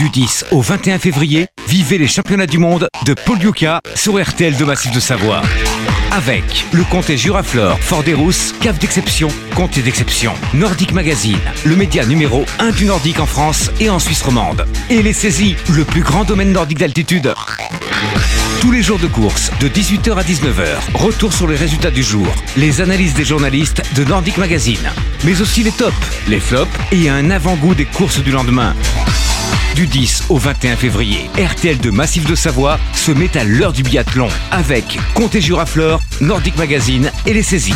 Du 10 au 21 février, vivez les championnats du monde de Poliuka sur RTL de Massif de Savoie. Avec le comté Juraflore, Fort des Rousses, Cave d'exception, comté d'exception, Nordic Magazine, le média numéro 1 du Nordique en France et en Suisse romande. Et les saisies, le plus grand domaine nordique d'altitude. Tous les jours de course, de 18h à 19h, retour sur les résultats du jour, les analyses des journalistes de Nordic Magazine, mais aussi les tops, les flops et un avant-goût des courses du lendemain. Du 10 au 21 février, RTL de Massif de Savoie se met à l'heure du biathlon avec Comté Juraflore, Nordic Magazine et les saisies.